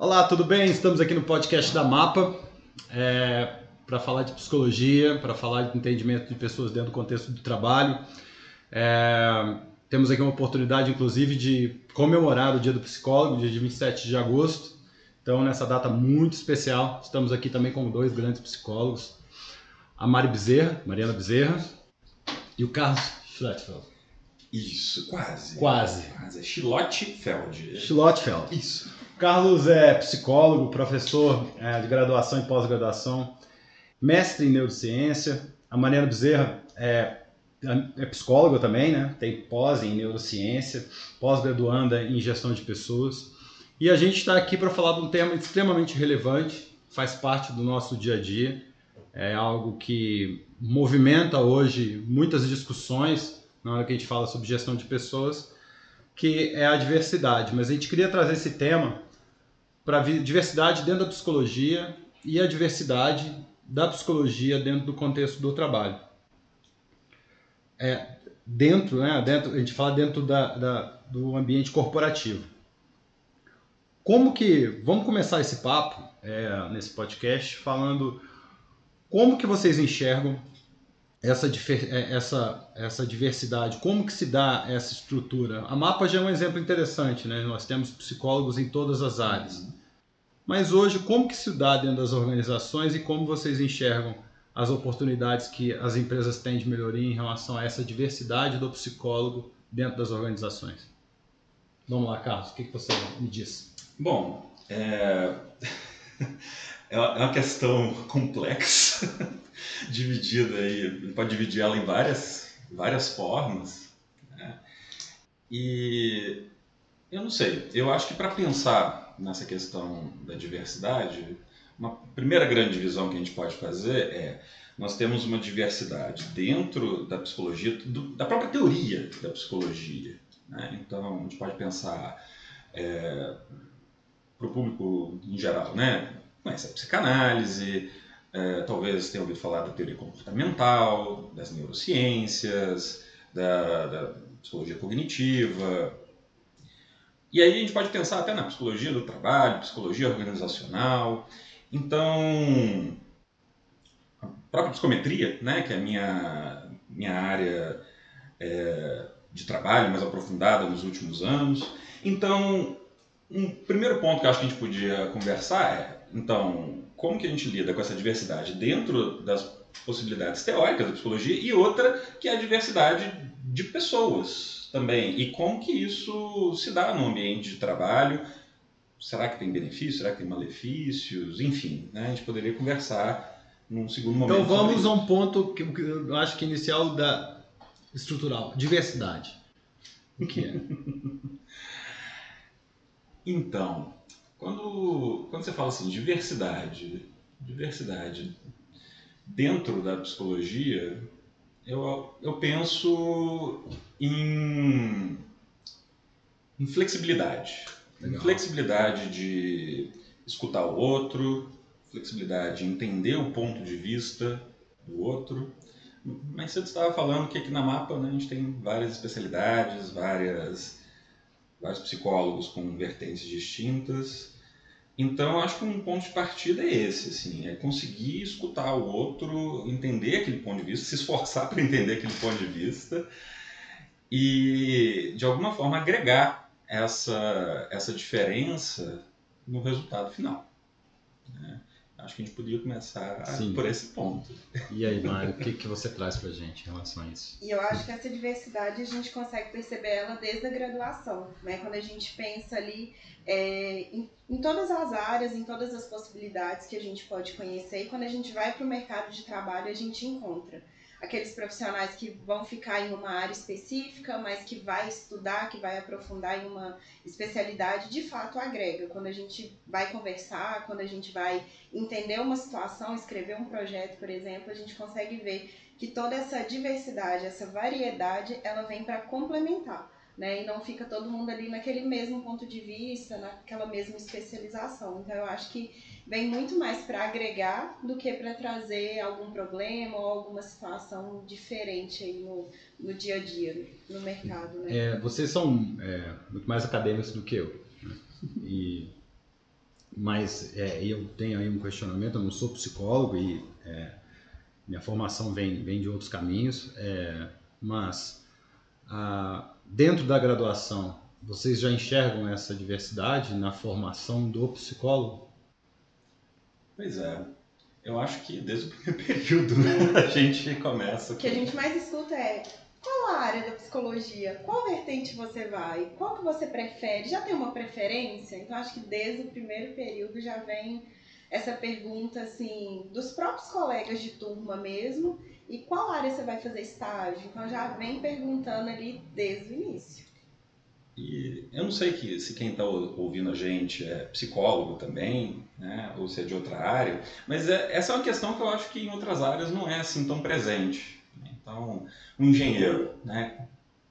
Olá, tudo bem? Estamos aqui no podcast da Mapa é, para falar de psicologia, para falar de entendimento de pessoas dentro do contexto do trabalho. É, temos aqui uma oportunidade, inclusive, de comemorar o Dia do Psicólogo, dia de 27 de agosto. Então, nessa data muito especial, estamos aqui também com dois grandes psicólogos, a Mari Bezerra, Mariana Bezerra, e o Carlos Schlettfeld. Isso, quase. Quase. Quase. É Schlottfeld. Schlottfeld. Isso. Carlos é psicólogo, professor é, de graduação e pós-graduação, mestre em neurociência. A Mariana Bezerra é, é psicóloga também, né? tem pós em neurociência, pós-graduanda em gestão de pessoas. E a gente está aqui para falar de um tema extremamente relevante, faz parte do nosso dia a dia, é algo que movimenta hoje muitas discussões na hora que a gente fala sobre gestão de pessoas, que é a diversidade. Mas a gente queria trazer esse tema para a diversidade dentro da psicologia e a diversidade da psicologia dentro do contexto do trabalho. É, dentro, né, dentro, a gente fala dentro da, da, do ambiente corporativo. Como que, vamos começar esse papo é, nesse podcast falando como que vocês enxergam essa, é, essa, essa diversidade, como que se dá essa estrutura? A MAPA já é um exemplo interessante, né? Nós temos psicólogos em todas as áreas. Mas hoje, como que se dá dentro das organizações e como vocês enxergam as oportunidades que as empresas têm de melhoria em relação a essa diversidade do psicólogo dentro das organizações? Vamos lá, Carlos, o que, você me diz? Bom, é... é uma questão complexa, dividida aí, pode dividir ela em várias, várias formas. Né? E eu não sei, eu acho que para pensar nessa questão da diversidade, uma primeira grande divisão que a gente pode fazer é nós temos uma diversidade dentro da psicologia, do, da própria teoria da psicologia. Né? Então, a gente pode pensar é, para o público em geral, né? conhece a psicanálise, é, talvez tenha ouvido falar da teoria comportamental, das neurociências, da, da psicologia cognitiva, e aí a gente pode pensar até na psicologia do trabalho, psicologia organizacional. Então, a própria psicometria, né, que é a minha, minha área é, de trabalho mais aprofundada nos últimos anos. Então, um primeiro ponto que eu acho que a gente podia conversar é, então, como que a gente lida com essa diversidade dentro das possibilidades teóricas da psicologia e outra que é a diversidade de pessoas, também. E como que isso se dá no ambiente de trabalho? Será que tem benefícios? Será que tem malefícios? Enfim, né? a gente poderia conversar num segundo momento. Então vamos a um ponto que eu acho que inicial da estrutural, diversidade. O que é? então, quando, quando você fala assim, diversidade, diversidade dentro da psicologia, eu, eu penso em, em flexibilidade. Legal. Flexibilidade de escutar o outro, flexibilidade de entender o ponto de vista do outro. Mas você estava falando que aqui na Mapa né, a gente tem várias especialidades, várias, vários psicólogos com vertentes distintas. Então, acho que um ponto de partida é esse, assim, é conseguir escutar o outro, entender aquele ponto de vista, se esforçar para entender aquele ponto de vista e, de alguma forma, agregar essa, essa diferença no resultado final. Né? Acho que a gente podia começar Sim. por esse ponto. E aí, Mário, o que, que você traz para a gente em relação a isso? E eu acho que essa diversidade a gente consegue perceber ela desde a graduação, né? Quando a gente pensa ali é, em, em, todas as áreas, em todas as possibilidades que a gente pode conhecer, e quando a gente vai para o mercado de trabalho, a gente encontra aqueles profissionais que vão ficar em uma área específica, mas que vai estudar, que vai aprofundar em uma especialidade, de fato agrega. Quando a gente vai conversar, quando a gente vai entender uma situação, escrever um projeto, por exemplo, a gente consegue ver que toda essa diversidade, essa variedade, ela vem para complementar né? E não fica todo mundo ali naquele mesmo ponto de vista, naquela mesma especialização. Então eu acho que vem muito mais para agregar do que para trazer algum problema ou alguma situação diferente aí no, no dia a dia, no mercado. Né? É, vocês são é, muito mais acadêmicos do que eu. Né? E mas é, eu tenho aí um questionamento, eu não sou psicólogo e é, minha formação vem, vem de outros caminhos, é, mas a, dentro da graduação, vocês já enxergam essa diversidade na formação do psicólogo? Pois é. Eu acho que desde o primeiro período né, a gente começa. O que a gente mais escuta é qual a área da psicologia? Qual vertente você vai? Qual que você prefere? Já tem uma preferência? Então acho que desde o primeiro período já vem essa pergunta assim dos próprios colegas de turma mesmo e qual área você vai fazer estágio? Então já vem perguntando ali desde o início. E eu não sei que, se quem está ouvindo a gente é psicólogo também, né, ou se é de outra área, mas é, essa é uma questão que eu acho que em outras áreas não é assim tão presente. Então, um engenheiro, né,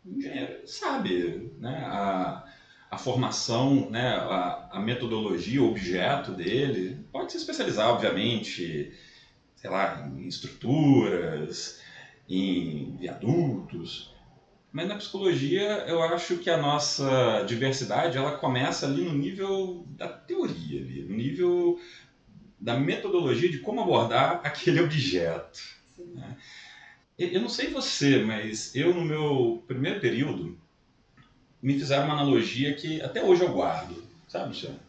um engenheiro sabe né, a, a formação, né, a, a metodologia, o objeto dele, pode se especializar, obviamente, sei lá, em estruturas, em viadutos, mas na psicologia, eu acho que a nossa diversidade ela começa ali no nível da teoria, ali, no nível da metodologia de como abordar aquele objeto. Né? Eu não sei você, mas eu no meu primeiro período me fizeram uma analogia que até hoje eu guardo, sabe, Luciano?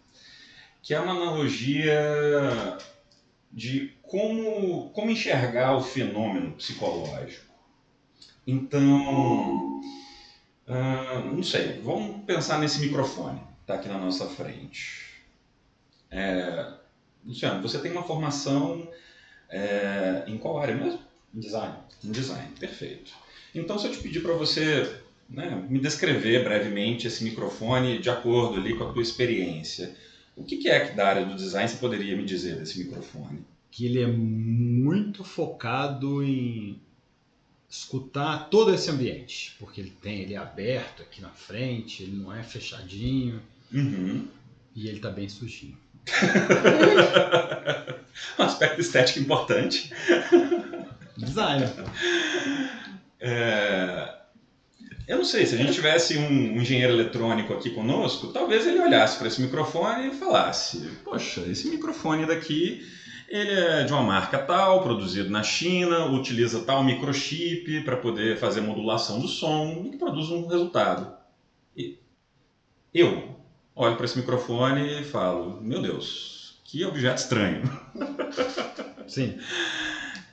Que é uma analogia de como, como enxergar o fenômeno psicológico. Então, uh, não sei, vamos pensar nesse microfone, está aqui na nossa frente. É, Luciano, você tem uma formação é, em qual área mesmo? Em design. Em design, perfeito. Então, se eu te pedir para você né, me descrever brevemente esse microfone de acordo ali com a tua experiência, o que, que é que da área do design você poderia me dizer desse microfone? Que ele é muito focado em escutar todo esse ambiente, porque ele tem ele é aberto aqui na frente, ele não é fechadinho uhum. e ele está bem sujinho. um aspecto estético importante. Design. É... Eu não sei, se a gente tivesse um, um engenheiro eletrônico aqui conosco, talvez ele olhasse para esse microfone e falasse: Poxa, esse microfone daqui ele é de uma marca tal, produzido na China, utiliza tal microchip para poder fazer modulação do som e produz um resultado. E eu olho para esse microfone e falo: Meu Deus, que objeto estranho. Sim.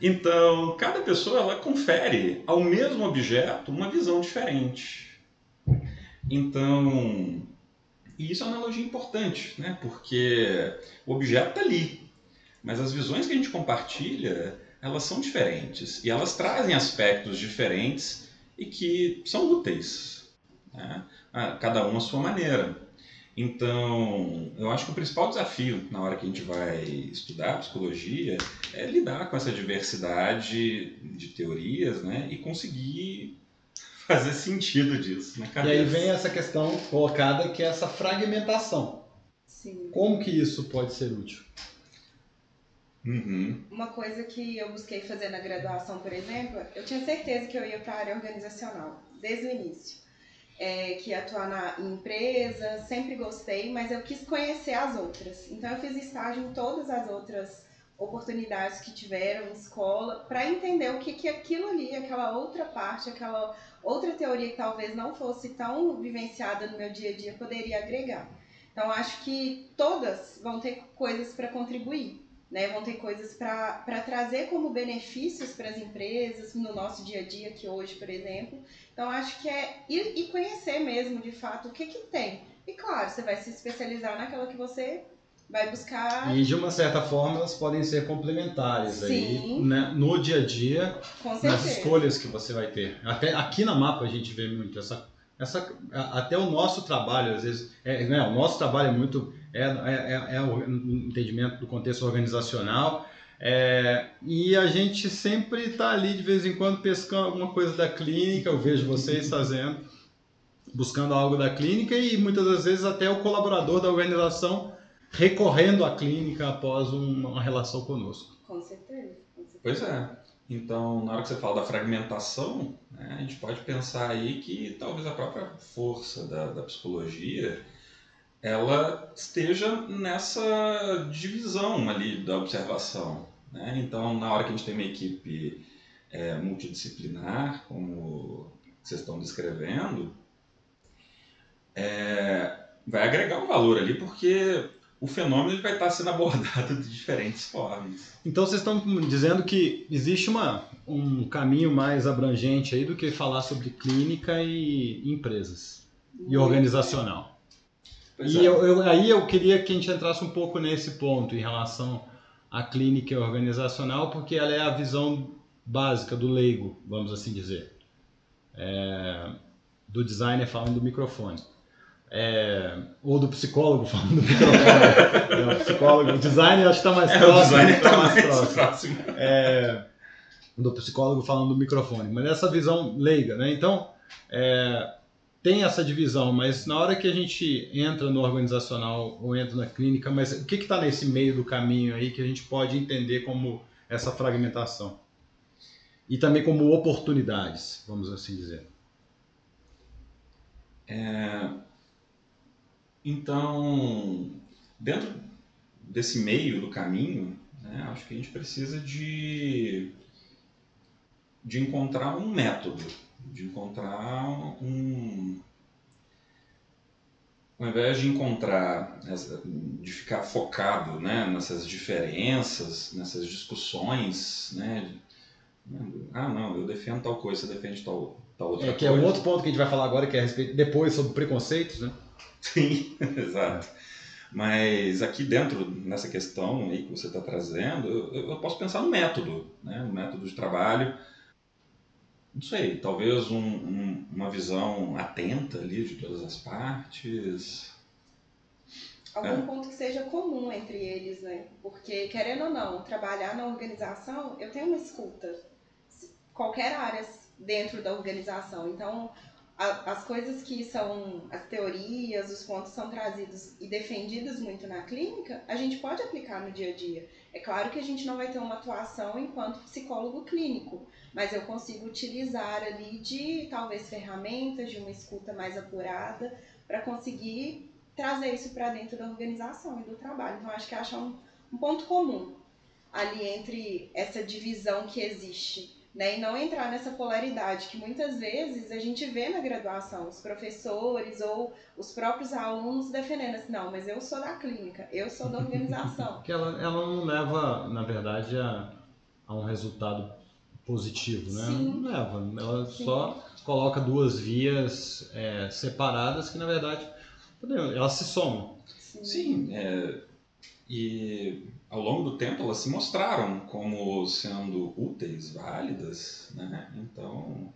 Então, cada pessoa ela confere ao mesmo objeto uma visão diferente. Então, e isso é uma analogia importante, né? porque o objeto está ali, mas as visões que a gente compartilha, elas são diferentes e elas trazem aspectos diferentes e que são úteis, né? cada um à sua maneira. Então, eu acho que o principal desafio na hora que a gente vai estudar psicologia é lidar com essa diversidade de teorias né? e conseguir fazer sentido disso na cabeça. E aí vem essa questão colocada que é essa fragmentação. Sim. Como que isso pode ser útil? Uhum. Uma coisa que eu busquei fazer na graduação, por exemplo, eu tinha certeza que eu ia para a área organizacional, desde o início. É, que ia atuar na em empresa, sempre gostei, mas eu quis conhecer as outras. Então eu fiz estágio em todas as outras oportunidades que tiveram em escola para entender o que, que aquilo ali, aquela outra parte, aquela outra teoria que talvez não fosse tão vivenciada no meu dia a dia poderia agregar. Então acho que todas vão ter coisas para contribuir né? Vão ter coisas para trazer como benefícios para as empresas no nosso dia a dia aqui hoje, por exemplo. Então, acho que é ir e conhecer mesmo, de fato, o que, que tem. E, claro, você vai se especializar naquela que você vai buscar. E, de uma certa forma, elas podem ser complementares Sim. aí, né? no dia a dia, nas escolhas que você vai ter. Até aqui na mapa a gente vê muito essa essa, até o nosso trabalho, às vezes, é, né, o nosso trabalho é muito, é, é, é, o entendimento do contexto organizacional, é, e a gente sempre está ali de vez em quando pescando alguma coisa da clínica, eu vejo vocês fazendo, buscando algo da clínica e muitas das vezes até o colaborador da organização recorrendo à clínica após uma relação conosco. Com certeza. Com certeza. Pois é. Então, na hora que você fala da fragmentação, né, a gente pode pensar aí que talvez a própria força da, da psicologia ela esteja nessa divisão ali da observação. Né? Então, na hora que a gente tem uma equipe é, multidisciplinar, como vocês estão descrevendo, é, vai agregar um valor ali, porque o fenômeno vai estar sendo abordado de diferentes formas. Então vocês estão dizendo que existe uma, um caminho mais abrangente aí do que falar sobre clínica e empresas e organizacional. Pois e é. eu, eu, aí eu queria que a gente entrasse um pouco nesse ponto em relação à clínica organizacional, porque ela é a visão básica do leigo, vamos assim dizer, é, do designer falando do microfone. É, ou do psicólogo falando do microfone. é, o psicólogo, o designer acho que está mais é, próximo. O designer está mais, mais próximo. próximo. É, do psicólogo falando do microfone. Mas essa visão leiga, né? Então, é, tem essa divisão, mas na hora que a gente entra no organizacional ou entra na clínica, mas o que está nesse meio do caminho aí que a gente pode entender como essa fragmentação? E também como oportunidades, vamos assim dizer. É, então, dentro desse meio do caminho, né, acho que a gente precisa de, de encontrar um método, de encontrar um. Ao invés de encontrar, de ficar focado né, nessas diferenças, nessas discussões, né, ah, não, eu defendo tal coisa, você defende tal, tal outra é, coisa. Que é um outro ponto que a gente vai falar agora, que é a respeito, depois sobre preconceitos, né? Sim, exato. Mas aqui dentro, nessa questão aí que você está trazendo, eu, eu, posso pensar no método, né? no método de trabalho. Não sei, talvez um, um, uma visão atenta ali de todas as partes. Algum é. ponto que seja comum entre eles, né? Porque, querendo ou não, trabalhar na organização, eu tenho uma escuta. Qualquer área dentro da organização. Então, as coisas que são as teorias, os pontos são trazidos e defendidos muito na clínica, a gente pode aplicar no dia a dia. É claro que a gente não vai ter uma atuação enquanto psicólogo clínico, mas eu consigo utilizar ali de talvez ferramentas, de uma escuta mais apurada, para conseguir trazer isso para dentro da organização e do trabalho. Então, acho que acha um, um ponto comum ali entre essa divisão que existe né? E não entrar nessa polaridade que muitas vezes a gente vê na graduação, os professores ou os próprios alunos defendendo assim, não, mas eu sou da clínica, eu sou da organização. que ela, ela não leva, na verdade, a, a um resultado positivo, né? Sim. Não leva, ela Sim. só coloca duas vias é, separadas que, na verdade, elas se somam. Sim, Sim é, e ao longo do tempo elas se mostraram como sendo úteis, válidas, né? Então,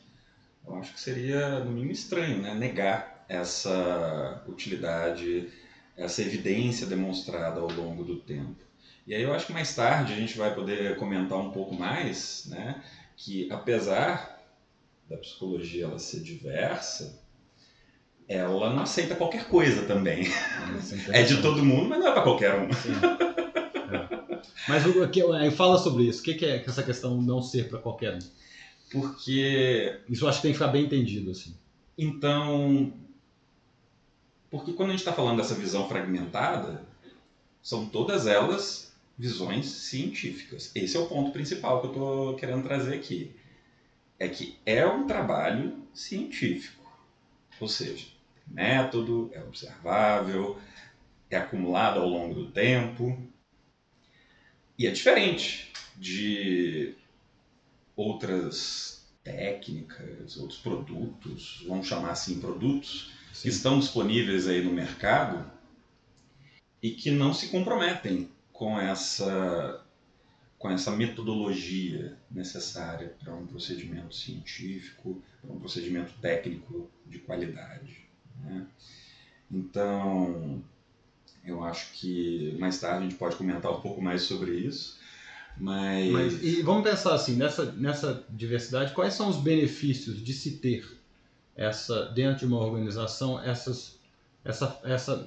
eu acho que seria no mínimo estranho, né, negar essa utilidade, essa evidência demonstrada ao longo do tempo. E aí eu acho que mais tarde a gente vai poder comentar um pouco mais, né, que apesar da psicologia ela ser diversa, ela não aceita qualquer coisa também. É, é de todo mundo, mas não é para qualquer um. Mas o que fala sobre isso. O que é essa questão não ser para qualquer um? Porque isso eu acho que tem que ficar bem entendido assim. Então, porque quando a gente está falando dessa visão fragmentada, são todas elas visões científicas. Esse é o ponto principal que eu estou querendo trazer aqui. É que é um trabalho científico. Ou seja, método, é observável, é acumulado ao longo do tempo, e é diferente de outras técnicas, outros produtos, vamos chamar assim produtos, Sim. que estão disponíveis aí no mercado e que não se comprometem com essa com essa metodologia necessária para um procedimento científico, para um procedimento técnico de qualidade. Né? Então, eu acho que mais tarde a gente pode comentar um pouco mais sobre isso. Mas... mas e vamos pensar assim, nessa, nessa diversidade, quais são os benefícios de se ter essa dentro de uma organização essas essa essa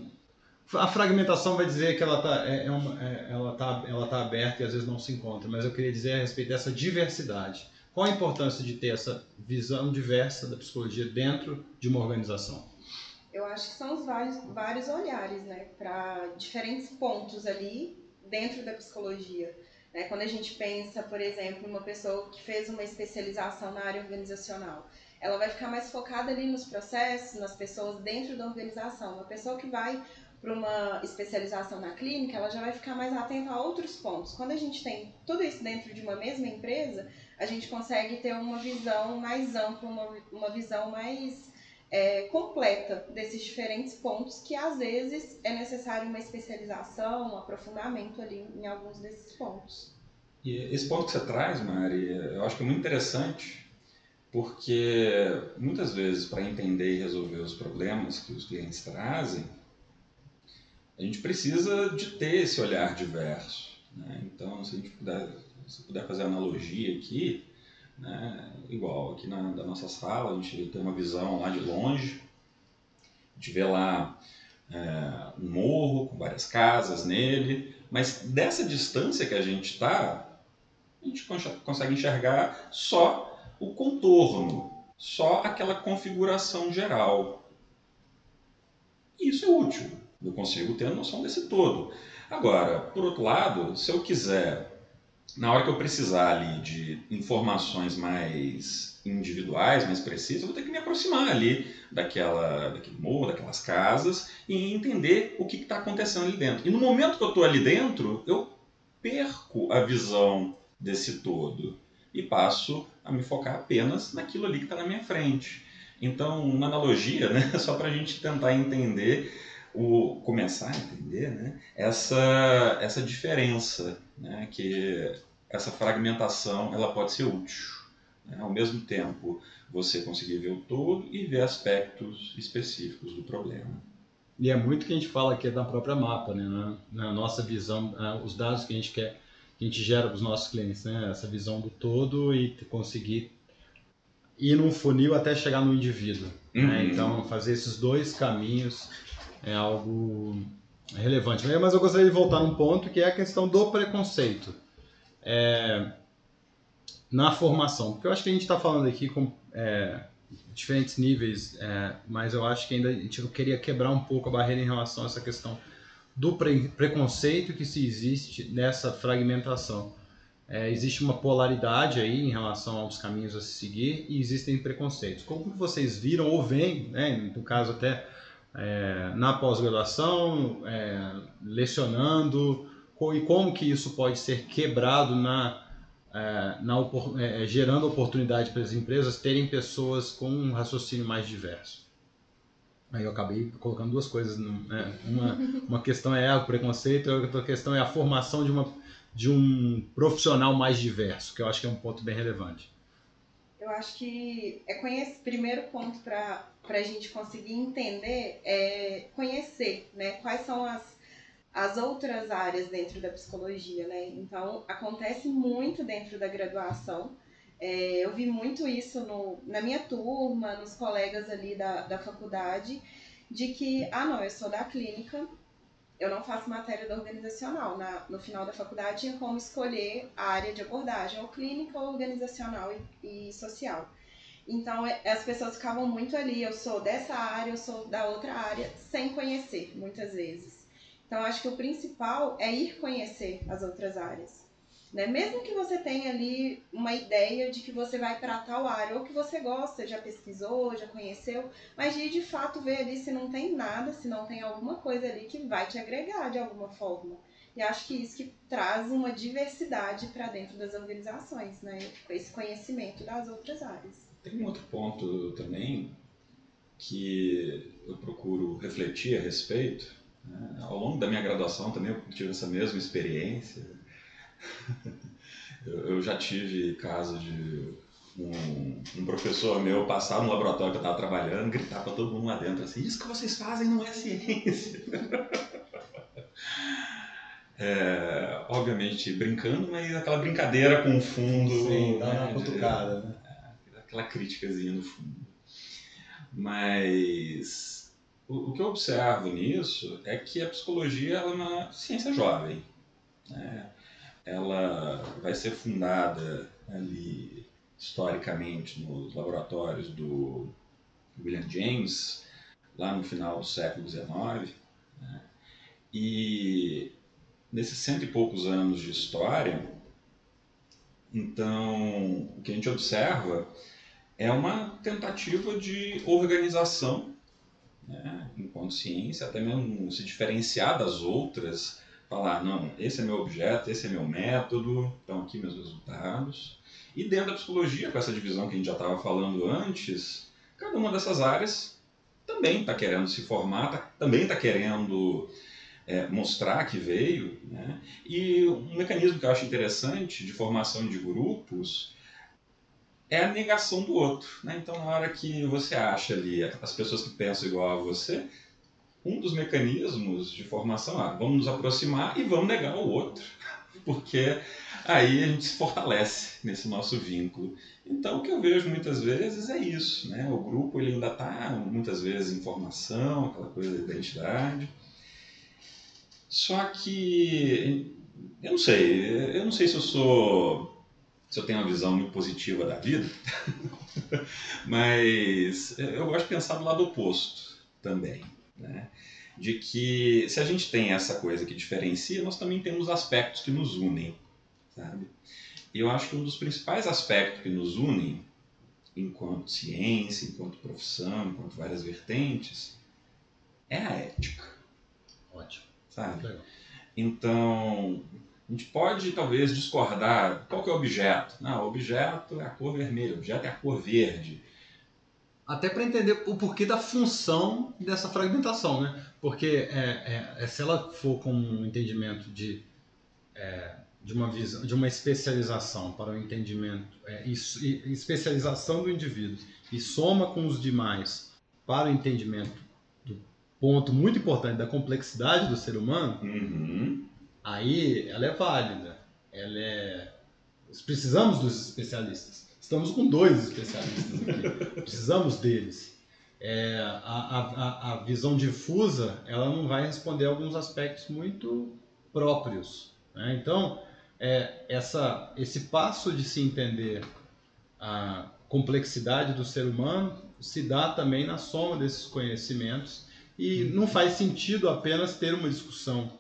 a fragmentação vai dizer que ela está é, é é, ela tá, ela tá aberta e às vezes não se encontra, mas eu queria dizer a respeito dessa diversidade. Qual a importância de ter essa visão diversa da psicologia dentro de uma organização? Eu acho que são os vários, vários olhares, né, para diferentes pontos ali dentro da psicologia. Né? Quando a gente pensa, por exemplo, uma pessoa que fez uma especialização na área organizacional, ela vai ficar mais focada ali nos processos, nas pessoas dentro da organização. Uma pessoa que vai para uma especialização na clínica, ela já vai ficar mais atenta a outros pontos. Quando a gente tem tudo isso dentro de uma mesma empresa, a gente consegue ter uma visão mais ampla, uma, uma visão mais é, completa desses diferentes pontos que às vezes é necessário uma especialização, um aprofundamento ali em alguns desses pontos. E esse ponto que você traz, Mari, eu acho que é muito interessante, porque muitas vezes para entender e resolver os problemas que os clientes trazem, a gente precisa de ter esse olhar diverso. Né? Então, se a gente puder, se puder fazer analogia aqui, né? igual aqui na da nossa sala, a gente tem uma visão lá de longe, a gente vê lá é, um morro com várias casas nele, mas dessa distância que a gente está, a gente consegue enxergar só o contorno, só aquela configuração geral. Isso é útil eu consigo ter a noção desse todo. Agora, por outro lado, se eu quiser, na hora que eu precisar ali de informações mais individuais, mais precisas, eu vou ter que me aproximar ali daquela, daquele morro, daquelas casas e entender o que está acontecendo ali dentro. E no momento que eu estou ali dentro, eu perco a visão desse todo e passo a me focar apenas naquilo ali que está na minha frente. Então, uma analogia, né, só para a gente tentar entender o começar a entender né, essa, essa diferença, né, que essa fragmentação ela pode ser útil. Né, ao mesmo tempo, você conseguir ver o todo e ver aspectos específicos do problema. E é muito que a gente fala aqui da própria mapa, né, na, na nossa visão, uh, os dados que a gente quer, que a gente gera para os nossos clientes, né, essa visão do todo e conseguir ir num funil até chegar no indivíduo. Né. Uhum. Né? Então, fazer esses dois caminhos é algo relevante. Mas eu gostaria de voltar num ponto que é a questão do preconceito é, na formação. Porque eu acho que a gente está falando aqui com é, diferentes níveis, é, mas eu acho que ainda a gente queria quebrar um pouco a barreira em relação a essa questão do pre preconceito que se existe nessa fragmentação. É, existe uma polaridade aí em relação aos caminhos a se seguir e existem preconceitos. Como vocês viram ou veem, né, no caso até é, na pós-graduação, é, lecionando, e como que isso pode ser quebrado na, é, na é, gerando oportunidade para as empresas terem pessoas com um raciocínio mais diverso. Aí eu acabei colocando duas coisas. Né? Uma, uma questão é o preconceito, a outra questão é a formação de, uma, de um profissional mais diverso, que eu acho que é um ponto bem relevante. Eu acho que é conhecer, primeiro ponto para a gente conseguir entender é conhecer, né? Quais são as, as outras áreas dentro da psicologia, né? Então, acontece muito dentro da graduação. É, eu vi muito isso no, na minha turma, nos colegas ali da, da faculdade, de que, ah, não, eu sou da clínica, eu não faço matéria da organizacional. Na, no final da faculdade tinha como escolher a área de abordagem, ou clínica, ou organizacional e, e social. Então é, as pessoas ficavam muito ali, eu sou dessa área, eu sou da outra área, sem conhecer, muitas vezes. Então acho que o principal é ir conhecer as outras áreas. Né? Mesmo que você tenha ali uma ideia de que você vai para tal área, ou que você gosta, já pesquisou, já conheceu, mas de de fato ver ali se não tem nada, se não tem alguma coisa ali que vai te agregar de alguma forma. E acho que isso que traz uma diversidade para dentro das organizações, né? Esse conhecimento das outras áreas. Tem um outro ponto também que eu procuro refletir a respeito. Né? Ao longo da minha graduação também eu tive essa mesma experiência eu já tive caso de um, um, professor meu passar no laboratório que eu estava trabalhando, gritar para todo mundo lá dentro assim: Isso que vocês fazem não é ciência. É, obviamente brincando, mas aquela brincadeira com fundo. Sim, dá uma cutucada, né? É, aquela críticazinha no fundo. Mas o, o, que eu observo nisso é que a psicologia é uma ciência jovem. Né? Ela vai ser fundada ali historicamente nos laboratórios do William James lá no final do século XIX. Né? E nesses cento e poucos anos de história, então o que a gente observa é uma tentativa de organização né, enquanto ciência, até mesmo se diferenciar das outras, falar, não, esse é meu objeto, esse é meu método, estão aqui meus resultados. E dentro da psicologia, com essa divisão que a gente já estava falando antes, cada uma dessas áreas também está querendo se formar, tá, também está querendo é, mostrar que veio. Né? E um mecanismo que eu acho interessante de formação de grupos é a negação do outro. Né? Então, na hora que você acha ali as pessoas que pensam igual a você, um dos mecanismos de formação ah, vamos nos aproximar e vamos negar o outro, porque aí a gente se fortalece nesse nosso vínculo. Então, o que eu vejo muitas vezes é isso, né? O grupo ele ainda está muitas vezes em formação, aquela coisa da identidade. Só que eu não sei, eu não sei se eu sou se eu tenho uma visão muito positiva da vida, mas eu gosto de pensar do lado oposto também, né? De que se a gente tem essa coisa que diferencia, nós também temos aspectos que nos unem, sabe? E eu acho que um dos principais aspectos que nos unem, enquanto ciência, enquanto profissão, enquanto várias vertentes, é a ética. Ótimo. Sabe? Legal. Então, a gente pode talvez discordar. Qual que é o objeto? Não, o objeto é a cor vermelha, o objeto é a cor verde. Até para entender o porquê da função dessa fragmentação, né? Porque é, é, é se ela for com um entendimento de, é, de, uma visão, de uma especialização para o entendimento, é, e, e especialização do indivíduo, e soma com os demais para o entendimento do ponto muito importante da complexidade do ser humano, uhum aí ela é válida. Ela é. Precisamos dos especialistas. Estamos com dois especialistas aqui. Precisamos deles. É, a, a, a visão difusa ela não vai responder a alguns aspectos muito próprios. Né? Então, é, essa, esse passo de se entender a complexidade do ser humano se dá também na soma desses conhecimentos e não faz sentido apenas ter uma discussão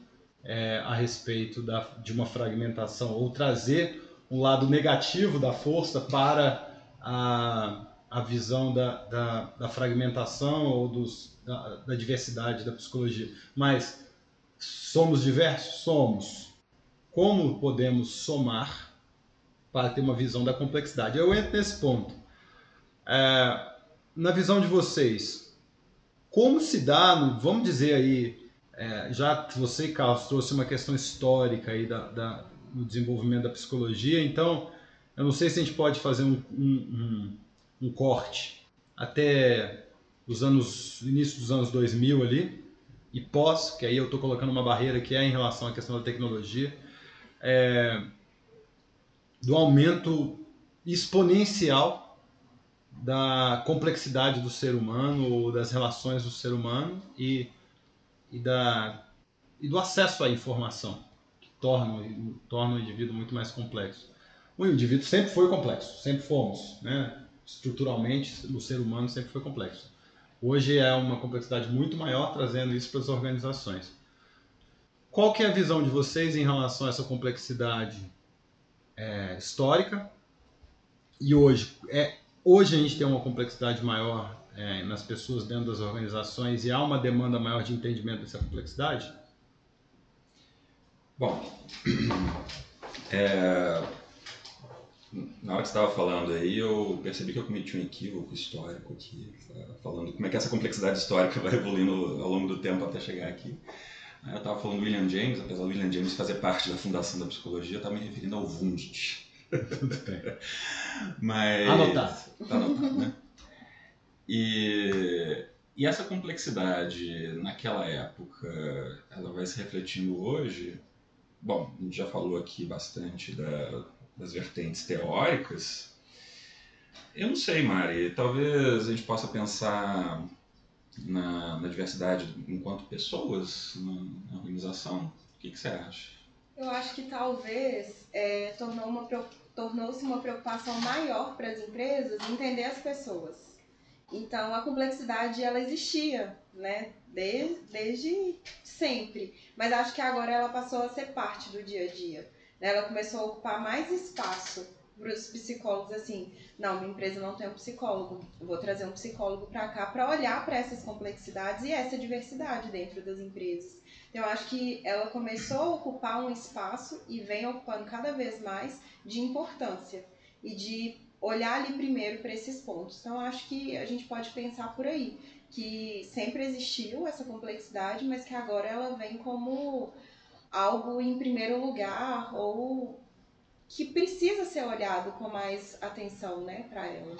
é, a respeito da, de uma fragmentação ou trazer um lado negativo da força para a, a visão da, da, da fragmentação ou dos, da, da diversidade da psicologia. Mas somos diversos? Somos. Como podemos somar para ter uma visão da complexidade? Eu entro nesse ponto. É, na visão de vocês, como se dá, vamos dizer aí, é, já que você, Carlos, trouxe uma questão histórica aí da, da, do desenvolvimento da psicologia, então eu não sei se a gente pode fazer um, um, um, um corte até os anos início dos anos 2000 ali e pós, que aí eu estou colocando uma barreira que é em relação à questão da tecnologia, é, do aumento exponencial da complexidade do ser humano das relações do ser humano e e, da, e do acesso à informação, torna, torna o indivíduo muito mais complexo. O indivíduo sempre foi complexo, sempre fomos. Né? Estruturalmente, o ser humano sempre foi complexo. Hoje é uma complexidade muito maior, trazendo isso para as organizações. Qual que é a visão de vocês em relação a essa complexidade é, histórica? E hoje, é, hoje a gente tem uma complexidade maior é, nas pessoas dentro das organizações e há uma demanda maior de entendimento dessa complexidade? Bom, é, na hora que você estava falando aí, eu percebi que eu cometi um equívoco histórico aqui, falando como é que essa complexidade histórica vai evoluindo ao longo do tempo até chegar aqui. Eu estava falando do William James, apesar do William James fazer parte da fundação da psicologia, eu estava me referindo ao Wundt. Mas... Anotado. Tá anotado, né? E, e essa complexidade naquela época, ela vai se refletindo hoje. Bom, a gente já falou aqui bastante da, das vertentes teóricas. Eu não sei, Mari, talvez a gente possa pensar na, na diversidade enquanto pessoas na, na organização. O que, que, você acha? Eu acho que talvez é, tornou uma, tornou-se uma preocupação maior para as empresas entender as pessoas Então a complexidade ela existia, né? Desde, desde sempre. Mas acho que agora ela passou a ser parte do dia a dia. Né? Ela começou a ocupar mais espaço para os psicólogos assim, não, minha empresa não tem um psicólogo, eu vou trazer um psicólogo para cá para olhar para essas complexidades e essa diversidade dentro das empresas. Então, eu acho que ela começou a ocupar um espaço e vem ocupando cada vez mais de importância e de olhar ali primeiro para esses pontos. Então, acho que a gente pode pensar por aí, que sempre existiu essa complexidade, mas que agora ela vem como algo em primeiro lugar ou que precisa ser olhado com mais atenção, né, para ela.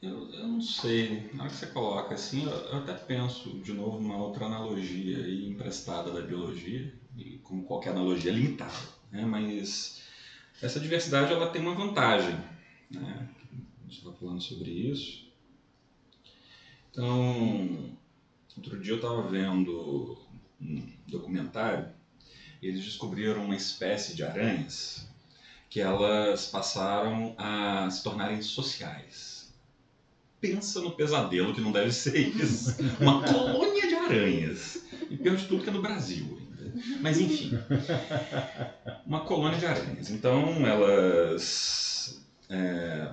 Eu, eu não sei, na hora que você coloca assim, eu, eu até penso de novo numa outra analogia emprestada da biologia, e como qualquer analogia limitada, né? mas essa diversidade ela tem uma vantagem, né? a gente está falando sobre isso. Então, outro dia eu estava vendo um documentário, e eles descobriram uma espécie de aranhas que elas passaram a se tornarem sociais. Pensa no pesadelo que não deve ser isso. Uma colônia de aranhas. E pior de tudo que é no Brasil ainda. Mas enfim. Uma colônia de aranhas. Então elas. É,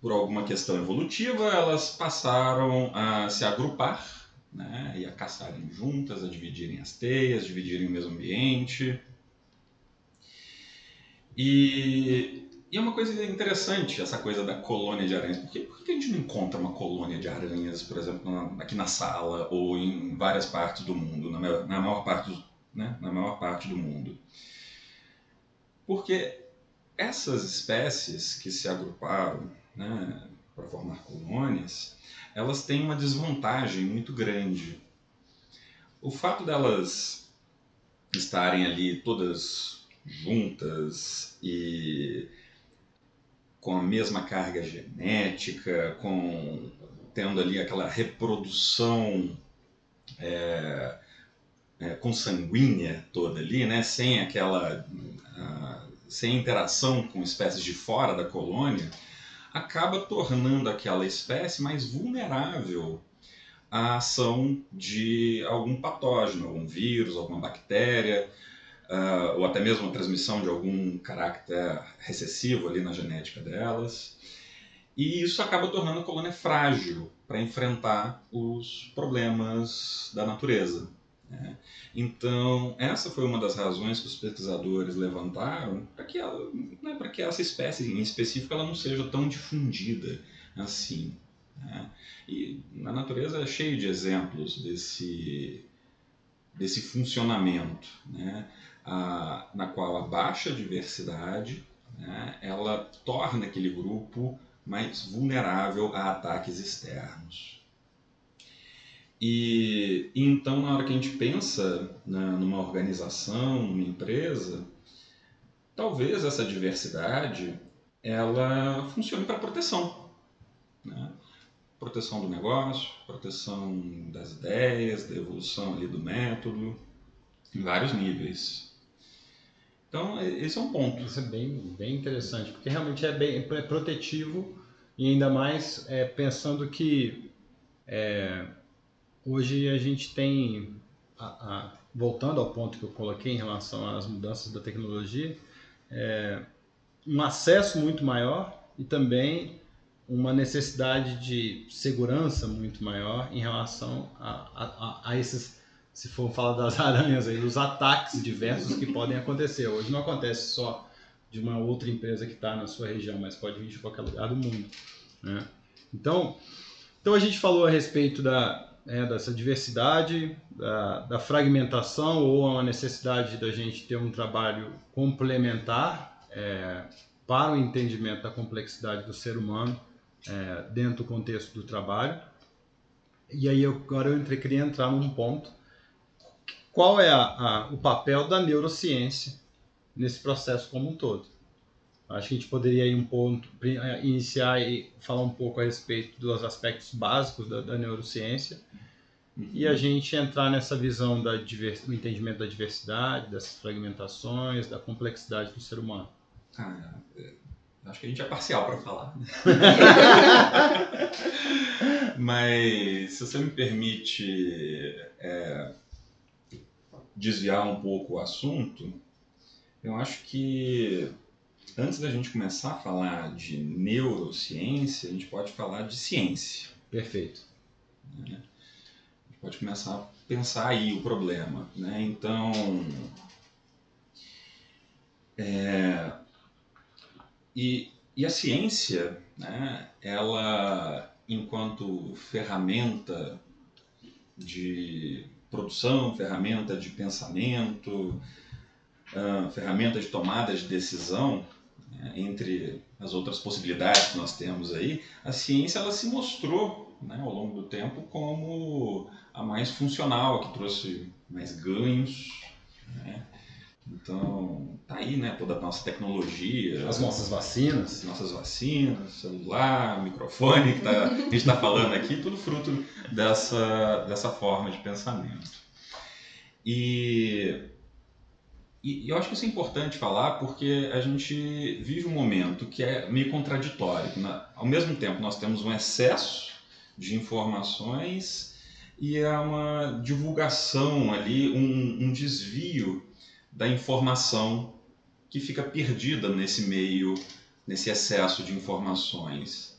por alguma questão evolutiva, elas passaram a se agrupar né, e a caçarem juntas, a dividirem as teias, dividirem o mesmo ambiente. E, e é uma coisa interessante essa coisa da colônia de aranhas. Por que, por que a gente não encontra uma colônia de aranhas, por exemplo, na, aqui na sala ou em várias partes do mundo, na, maior, na maior parte né, na maior parte do mundo? Porque essas espécies que se agruparam né, para formar colônias, elas têm uma desvantagem muito grande. O fato delas estarem ali todas juntas e com a mesma carga genética, com tendo ali aquela reprodução é, é, consanguínea toda ali, né? sem aquela sem interação com espécies de fora da colônia, acaba tornando aquela espécie mais vulnerável à ação de algum patógeno, algum vírus, alguma bactéria, uh, ou até mesmo a transmissão de algum caráter recessivo ali na genética delas. E isso acaba tornando a colônia frágil para enfrentar os problemas da natureza. Né? Então, essa foi uma das razões que os pesquisadores levantaram para que, né, que essa espécie em específico ela não seja tão difundida assim. Né? E na natureza é cheio de exemplos desse, desse funcionamento. Né? a, na qual a baixa diversidade né, ela torna aquele grupo mais vulnerável a ataques externos. E, e então, na hora que a gente pensa na, numa organização, numa empresa, talvez essa diversidade ela funcione para proteção. Né? Proteção do negócio, proteção das ideias, da evolução ali do método, em vários níveis. Então, esse é um ponto. Isso é bem, bem interessante, porque realmente é bem é protetivo e ainda mais é, pensando que é, hoje a gente tem, a, a, voltando ao ponto que eu coloquei em relação às mudanças da tecnologia, é, um acesso muito maior e também uma necessidade de segurança muito maior em relação a, a, a esses se for falar das aranhas aí, os ataques diversos que podem acontecer. Hoje não acontece só de uma outra empresa que está na sua região, mas pode vir de qualquer lugar do mundo. Né? Então, então a gente falou a respeito da, é, dessa diversidade, da, da, fragmentação ou a necessidade da gente ter um trabalho complementar é, para o entendimento da complexidade do ser humano é, dentro do contexto do trabalho. E aí eu, agora eu entre, queria entrar num ponto qual é a, a, o papel da neurociência nesse processo como um todo. Acho que a gente poderia ir um ponto, iniciar e falar um pouco a respeito dos aspectos básicos da, da neurociência uhum. e a gente entrar nessa visão da do entendimento da diversidade, dessas fragmentações, da complexidade do ser humano. Ah, acho que a gente é parcial para falar. Mas se você me permite é, desviar um pouco o assunto, eu acho que antes da gente começar a falar de neurociência, a gente pode falar de ciência. Perfeito. Né? A gente pode começar a pensar aí o problema. Né? Então, é, e, e a ciência, né, ela, enquanto ferramenta de produção, ferramenta de pensamento, uh, ferramenta de tomada de decisão, entre as outras possibilidades que nós temos aí, a ciência ela se mostrou né, ao longo do tempo como a mais funcional, a que trouxe mais ganhos. Né? Então, tá aí, né? Toda a nossa tecnologia. As nossas vacinas. Nossas vacinas, celular, microfone que tá, a gente está falando aqui, tudo fruto dessa, dessa forma de pensamento. E, e eu acho que isso é importante falar porque a gente vive um momento que é meio contraditório. Na, ao mesmo tempo, nós temos um excesso de informações e é uma divulgação ali, um, um desvio da informação que fica perdida nesse meio, nesse excesso de informações.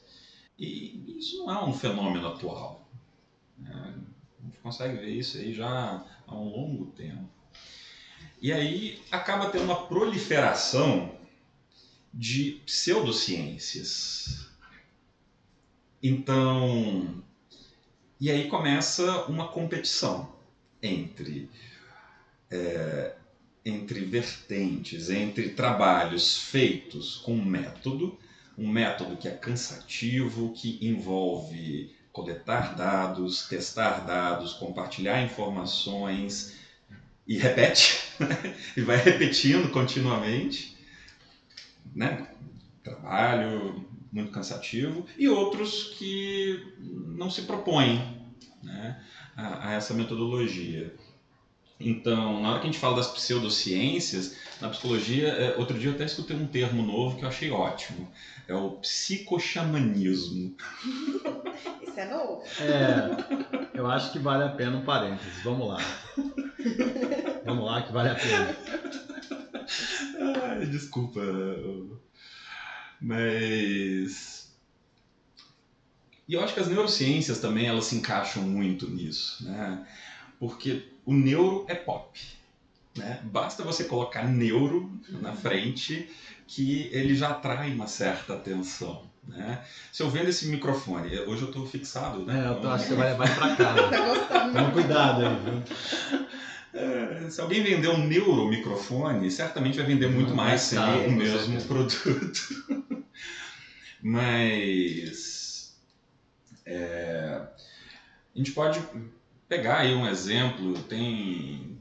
E isso não é um fenômeno atual. Né? A gente consegue ver isso aí já há um longo tempo. E aí acaba tendo uma proliferação de pseudociências. Então, e aí começa uma competição entre é, entre vertentes, entre trabalhos feitos com método, um método que é cansativo, que envolve coletar dados, testar dados, compartilhar informações e repete, né? e vai repetindo continuamente, né? Trabalho muito cansativo e outros que não se propõem né? a, a essa metodologia. Então, na hora que a gente fala das pseudociências, na psicologia, é, outro dia eu até escutei um termo novo que eu achei ótimo. É o psicoxamanismo. Isso é novo. É, eu acho que vale a pena um parênteses. Vamos lá. Vamos lá que vale a pena. Ai, desculpa. Mas. E eu acho que as neurociências também elas se encaixam muito nisso, né? Porque o neuro é pop. Né? Basta você colocar neuro na frente que ele já atrai uma certa atenção. Né? Se eu vendo esse microfone, hoje eu estou fixado, né? É, eu tô, acho que você vai levar para casa. Tá Toma cuidado aí, viu? É, se alguém vender um neuromicrofone, certamente vai vender muito mais sem o mesmo produto. Mas é, a gente pode pegar aí um exemplo, tem,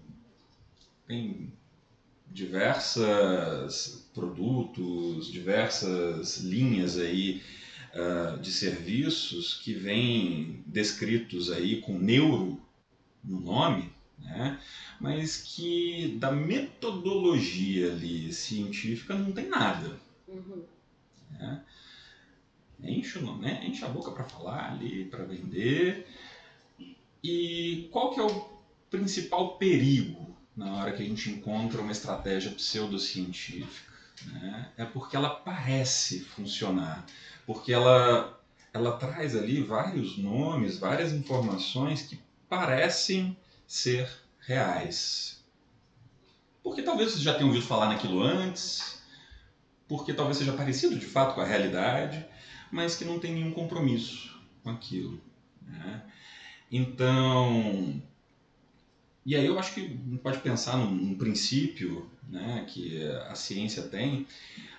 tem diversas produtos, diversas linhas aí uh, de serviços que vêm descritos aí com neuro no nome, né? mas que da metodologia ali científica não tem nada. Uhum. Né? Enche, né? Enche a boca para falar ali, para vender, e qual que é o principal perigo na hora que a gente encontra uma estratégia pseudocientífica? Né? É porque ela parece funcionar, porque ela, ela traz ali vários nomes, várias informações que parecem ser reais. Porque talvez você já tenha ouvido falar naquilo antes, porque talvez seja parecido de fato com a realidade, mas que não tem nenhum compromisso com aquilo. Né? Então, e aí eu acho que a gente pode pensar num, num, princípio né, que a ciência tem.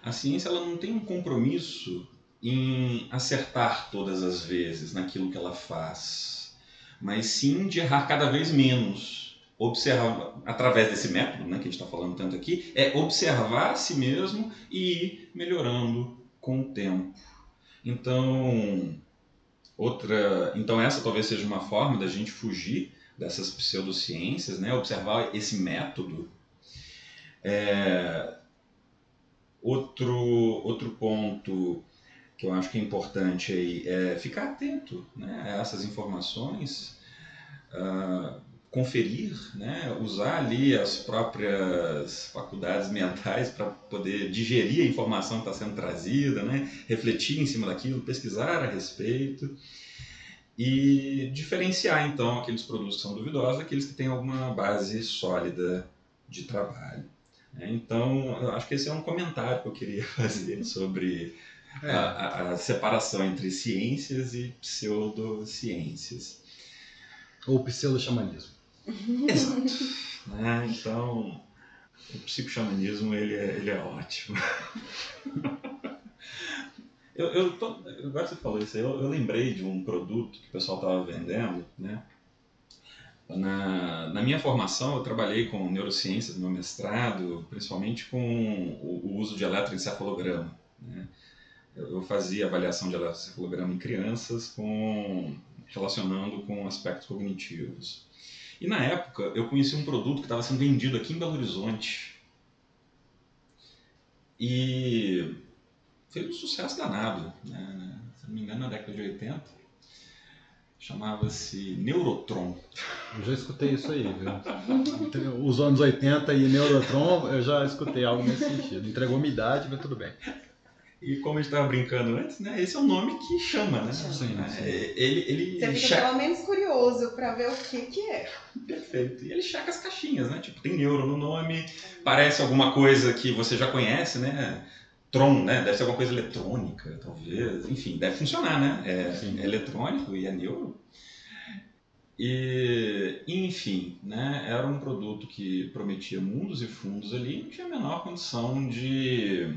A ciência ela não tem um compromisso em acertar todas as vezes naquilo que ela faz, mas sim de errar cada vez menos. Observar, através desse método né, que a gente está falando tanto aqui, é observar a si mesmo e ir melhorando com o tempo. Então, Outra, então essa talvez seja uma forma da gente fugir dessas pseudociências, né? Observar esse método. É, Outro, outro ponto que eu acho que é importante aí é ficar atento né, a essas informações, uh, conferir, né, usar ali as próprias faculdades mentais para poder digerir a informação que está sendo trazida, né, refletir em cima daquilo, pesquisar a respeito e diferenciar então aqueles produtos que são duvidosos daqueles que têm alguma base sólida de trabalho. Né. Então, acho que esse é um comentário que eu queria fazer sobre é. a, a, separação entre ciências e pseudociências. Ou pseudo-xamanismo. Exato. Né? Então, o psicoxamanismo ele é, ele é ótimo. eu, eu tô, agora você falou isso aí, eu, eu lembrei de um produto que o pessoal estava vendendo, né? Na, na, minha formação, eu trabalhei com neurociência no meu mestrado, principalmente com o, o uso de eletroencefalograma. Né? eu fazia avaliação de eletrocefalograma em crianças com, relacionando com aspectos cognitivos. E na época eu conheci um produto que estava sendo vendido aqui em Belo Horizonte e fez um sucesso danado, né? se não me engano na década de 80. Chamava-se Neurotron. Eu já escutei isso aí, viu? Os anos 80 e Neurotron, eu já escutei algo nesse sentido. Entregou minha idade, mas tudo bem. E como a gente estava brincando antes, né? Esse é o nome que chama, né? Sim, sim. É, ele, ele, Você ele fica checa... pelo menos curioso para ver o que que é. Perfeito. E ele checa as caixinhas, né? Tipo, tem neuro no nome, parece alguma coisa que você já conhece, né? Tron, né? Deve ser alguma coisa eletrônica, talvez. Enfim, deve funcionar, né? É, é eletrônico e é neuro. E, enfim, né, era um produto que prometia mundos e fundos ali, não tinha a menor condição de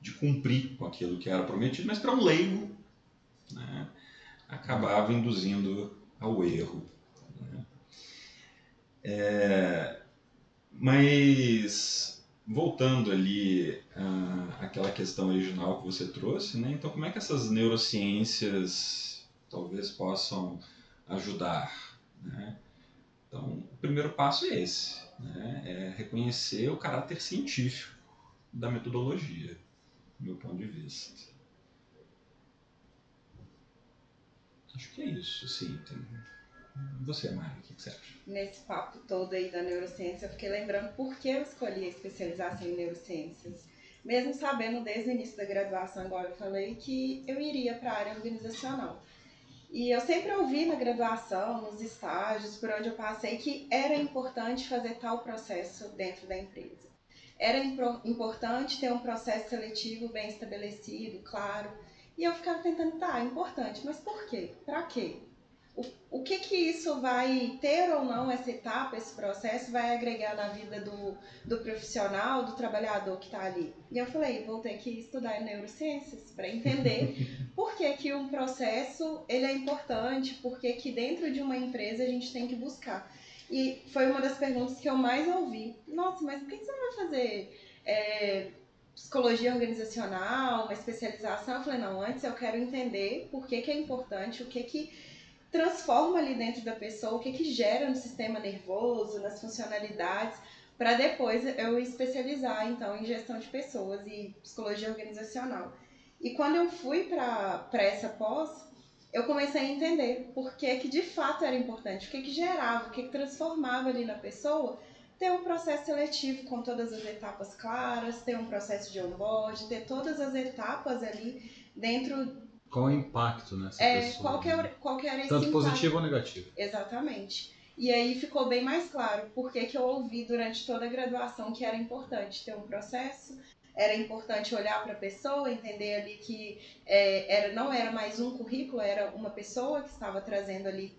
de cumprir com aquilo que era prometido, mas para um leigo né, acabava induzindo ao erro. Né. É, mas voltando ali àquela questão original que você trouxe, né, então como é que essas neurociências talvez possam ajudar? Né? Então, o primeiro passo é esse, né, é reconhecer o caráter científico da metodologia do meu ponto de vista. Acho que é isso, sim. Tem... Você, Mari, o que você acha? Nesse papo todo aí da neurociência, eu fiquei lembrando por que eu escolhi a especialização em neurociências. Mesmo sabendo desde o início da graduação, agora eu falei, que eu iria para a área organizacional. E eu sempre ouvi na graduação, nos estágios, por onde eu passei, que era importante fazer tal processo dentro da empresa. Era importante ter um processo seletivo bem estabelecido, claro. E eu ficava tentando, tá, importante, mas por quê? Para quê? O, o que que isso vai ter ou não, essa etapa, esse processo, vai agregar na vida do, do profissional, do trabalhador que está ali? E eu falei, vou ter que estudar neurociências para entender por que, que um processo ele é importante, por que, que dentro de uma empresa a gente tem que buscar. E foi uma das perguntas que eu mais ouvi. Nossa, mas por que você não vai fazer é, psicologia organizacional, uma especialização? Eu falei, não, antes eu quero entender por que, que é importante, o que que transforma ali dentro da pessoa, o que que gera no sistema nervoso, nas funcionalidades, para depois eu especializar então em gestão de pessoas e psicologia organizacional. E quando eu fui para essa pós, eu comecei a entender por que, que de fato era importante, o que, que gerava, o que, que transformava ali na pessoa ter um processo seletivo com todas as etapas claras, ter um processo de onboard, ter todas as etapas ali dentro. Qual é o impacto nessa é, pessoa? Qual que, é, qual que era esse Tanto impacto. positivo ou negativo. Exatamente. E aí ficou bem mais claro porque que eu ouvi durante toda a graduação que era importante ter um processo, era importante olhar para a pessoa, entender ali que é, era, não era mais um currículo, era uma pessoa que estava trazendo ali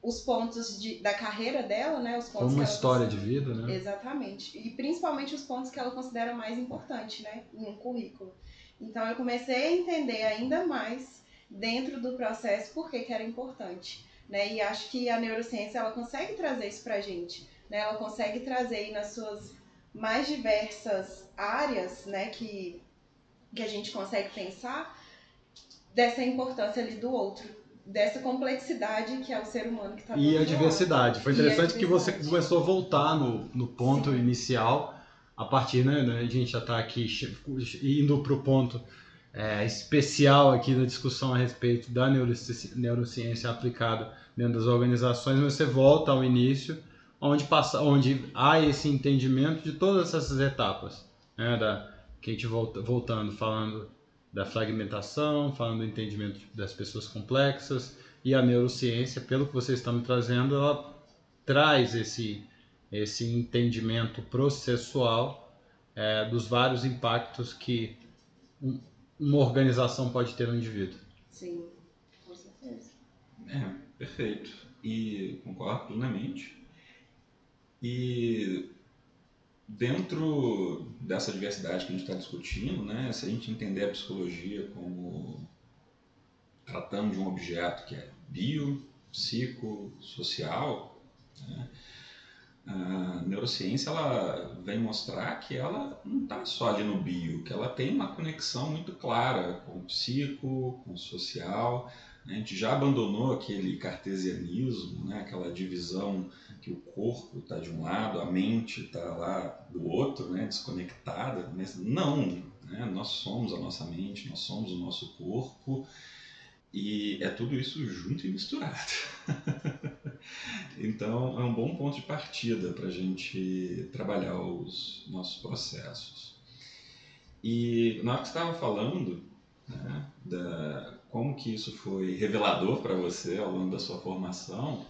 os pontos de, da carreira dela, né? Os pontos Como uma história de vida, né? Exatamente. E principalmente os pontos que ela considera mais importantes, né? Em um currículo. Então eu comecei a entender ainda mais dentro do processo por que, que era importante. Né? E acho que a neurociência ela consegue trazer isso pra gente. Né? Ela consegue trazer nas suas mais diversas áreas né, que, que a gente consegue pensar dessa importância ali do outro, dessa complexidade que é o ser humano que está E a diversidade. Foi interessante que você começou a voltar no, no ponto Sim. inicial a partir, né, né a gente já está aqui indo para o ponto é, especial aqui da discussão a respeito da neurociência aplicada dentro das organizações, mas você volta ao início, onde, passa, onde há esse entendimento de todas essas etapas, né, da, que a gente volta, voltando, falando da fragmentação, falando do entendimento das pessoas complexas, e a neurociência, pelo que vocês estão me trazendo, ela traz esse, esse entendimento processual é, dos vários impactos que um, uma organização pode ter no indivíduo. Sim, com certeza. É, perfeito. E concordo plenamente. E dentro dessa diversidade que a gente está discutindo, né, se a gente entender a psicologia como tratando de um objeto que é bio, psico, social, né, a neurociência ela vem mostrar que ela não está só ali no bio, que ela tem uma conexão muito clara com o psico, com o social. Né? A gente já abandonou aquele cartesianismo, né? aquela divisão que o corpo está de um lado, a mente está lá do outro, né? desconectada. Mas não, né? nós somos a nossa mente, nós somos o nosso corpo e é tudo isso junto e misturado. então é um bom ponto de partida para a gente trabalhar os nossos processos. E na hora que estava falando né, da como que isso foi revelador para você ao longo da sua formação,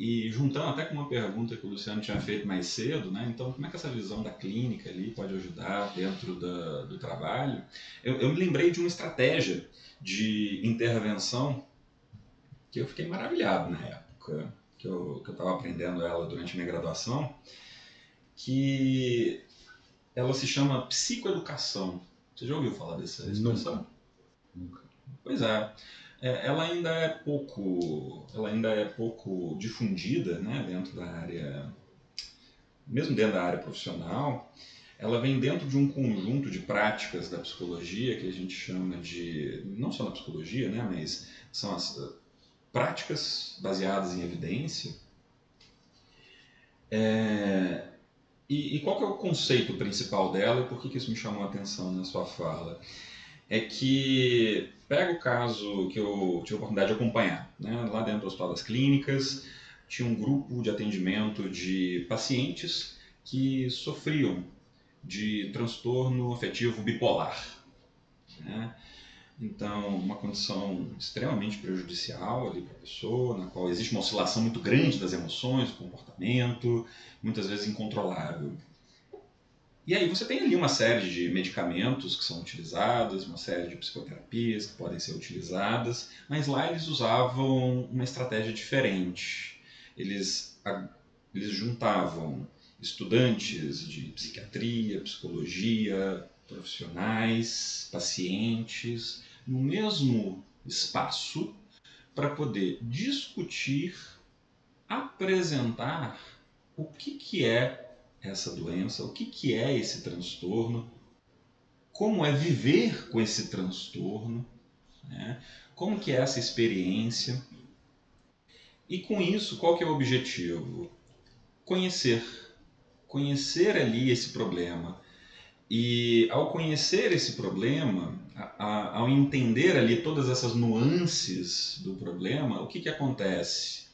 e juntando até com uma pergunta que o Luciano tinha feito mais cedo, né? então como é que essa visão da clínica ali pode ajudar dentro da, do trabalho? Eu, eu, me lembrei de uma estratégia de intervenção que eu fiquei maravilhado na época que eu estava aprendendo ela durante minha graduação, que ela se chama psicoeducação. Você já ouviu falar dessa expressão? Nunca. Nunca. Pois é é, ela ainda é pouco, ela ainda é pouco difundida, né, dentro da área, mesmo dentro da área profissional. Ela vem dentro de um conjunto de práticas da psicologia que a gente chama de, não só na psicologia, né, mas são as uh, práticas baseadas em evidência. É, e, e, qual é o conceito principal dela e por que, que isso me chamou a atenção na sua fala? É que Pega o caso que eu tive a oportunidade de acompanhar, né? lá dentro do Hospital das Clínicas, tinha um grupo de atendimento de pacientes que sofriam de transtorno afetivo bipolar. Né? Então, uma condição extremamente prejudicial ali para a pessoa, na qual existe uma oscilação muito grande das emoções, do comportamento, muitas vezes incontrolável. E aí você tem ali uma série de medicamentos que são utilizados, uma série de psicoterapias que podem ser utilizadas, mas lá eles usavam uma estratégia diferente. Eles, eles juntavam estudantes de psiquiatria, psicologia, profissionais, pacientes, no mesmo espaço para poder discutir, apresentar o que, que é essa doença, o que, que é esse transtorno, como é viver com esse transtorno, né? como que é essa experiência. E com isso, qual que é o objetivo? Conhecer. Conhecer ali esse problema. E ao conhecer esse problema, a, a, ao entender ali todas essas nuances do problema, o que, que acontece?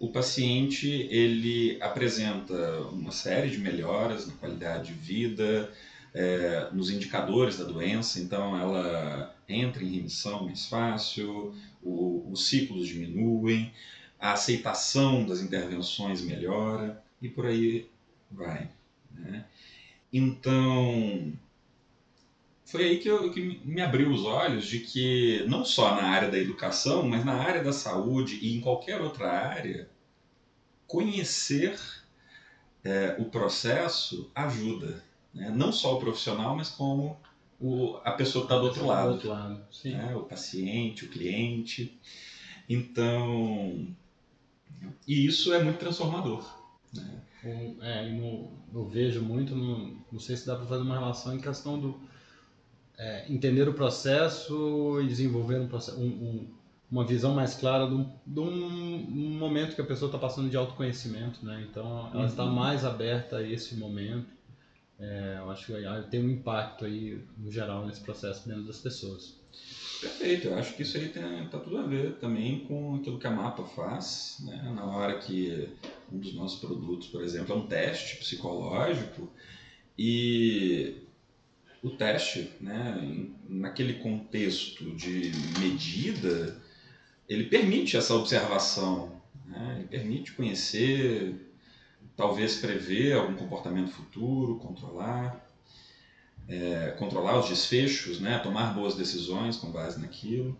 O paciente ele apresenta uma série de melhoras na qualidade de vida, é, nos indicadores da doença, então ela entra em remissão mais fácil, o, os ciclos diminuem, a aceitação das intervenções melhora e por aí vai. Né? Então, foi aí que, eu, que me abriu os olhos de que, não só na área da educação, mas na área da saúde e em qualquer outra área, conhecer é, o processo ajuda. Né? Não só o profissional, mas como o, a pessoa que está do outro lado. Do outro lado né? O paciente, o cliente. Então, e isso é muito transformador. Né? É, no, eu vejo muito, no, não sei se dá para fazer uma relação em questão do é, entender o processo e desenvolver um, um, um, uma visão mais clara de um, de momento que a pessoa está passando de autoconhecimento, né? Então ela está uhum. mais aberta a esse momento. É, eu acho que tem um impacto aí no geral nesse processo dentro das pessoas. Perfeito, eu acho que isso aí tem, tá tudo a ver também com aquilo que a Mapa faz, né? Na hora que um dos nossos produtos, por exemplo, é um teste psicológico e o teste, né, naquele contexto de medida, ele permite essa observação, né? ele permite conhecer, talvez prever algum comportamento futuro, controlar, é, controlar os desfechos, né? tomar boas decisões com base naquilo.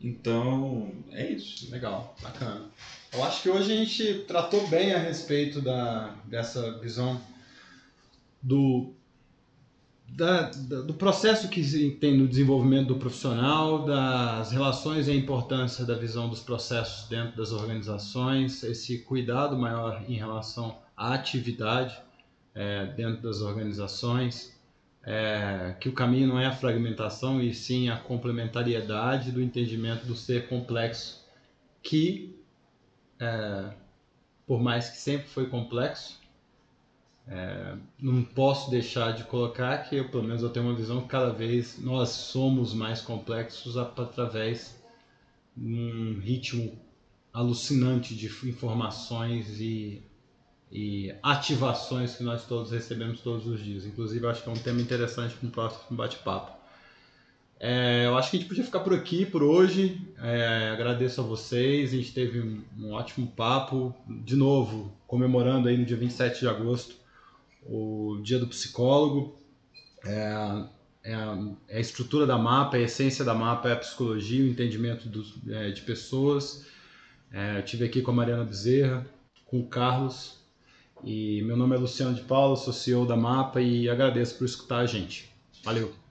Então, é isso. Legal, bacana. Eu acho que hoje a gente tratou bem a respeito da, dessa visão do da, da, do processo que tem no desenvolvimento do profissional, das relações e a importância da visão dos processos dentro das organizações, esse cuidado maior em relação à atividade é, dentro das organizações, é, que o caminho não é a fragmentação e sim a complementariedade do entendimento do ser complexo, que, é, por mais que sempre foi complexo, é, não posso deixar de colocar que eu, pelo menos eu tenho uma visão que cada vez nós somos mais complexos através de um ritmo alucinante de informações e, e ativações que nós todos recebemos todos os dias. Inclusive, acho que é um tema interessante para um próximo bate-papo. É, eu acho que a gente podia ficar por aqui por hoje. É, agradeço a vocês. A gente teve um, um ótimo papo. De novo, comemorando aí no dia 27 de agosto o Dia do Psicólogo, é, é, a, é estrutura da mapa, a essência da mapa é a psicologia, o entendimento é, de pessoas. É, eu tive aqui com a Mariana Bezerra, com o Carlos, e meu nome é Luciano de Paula, sou CEO da Mapa e agradeço por escutar a gente. Valeu!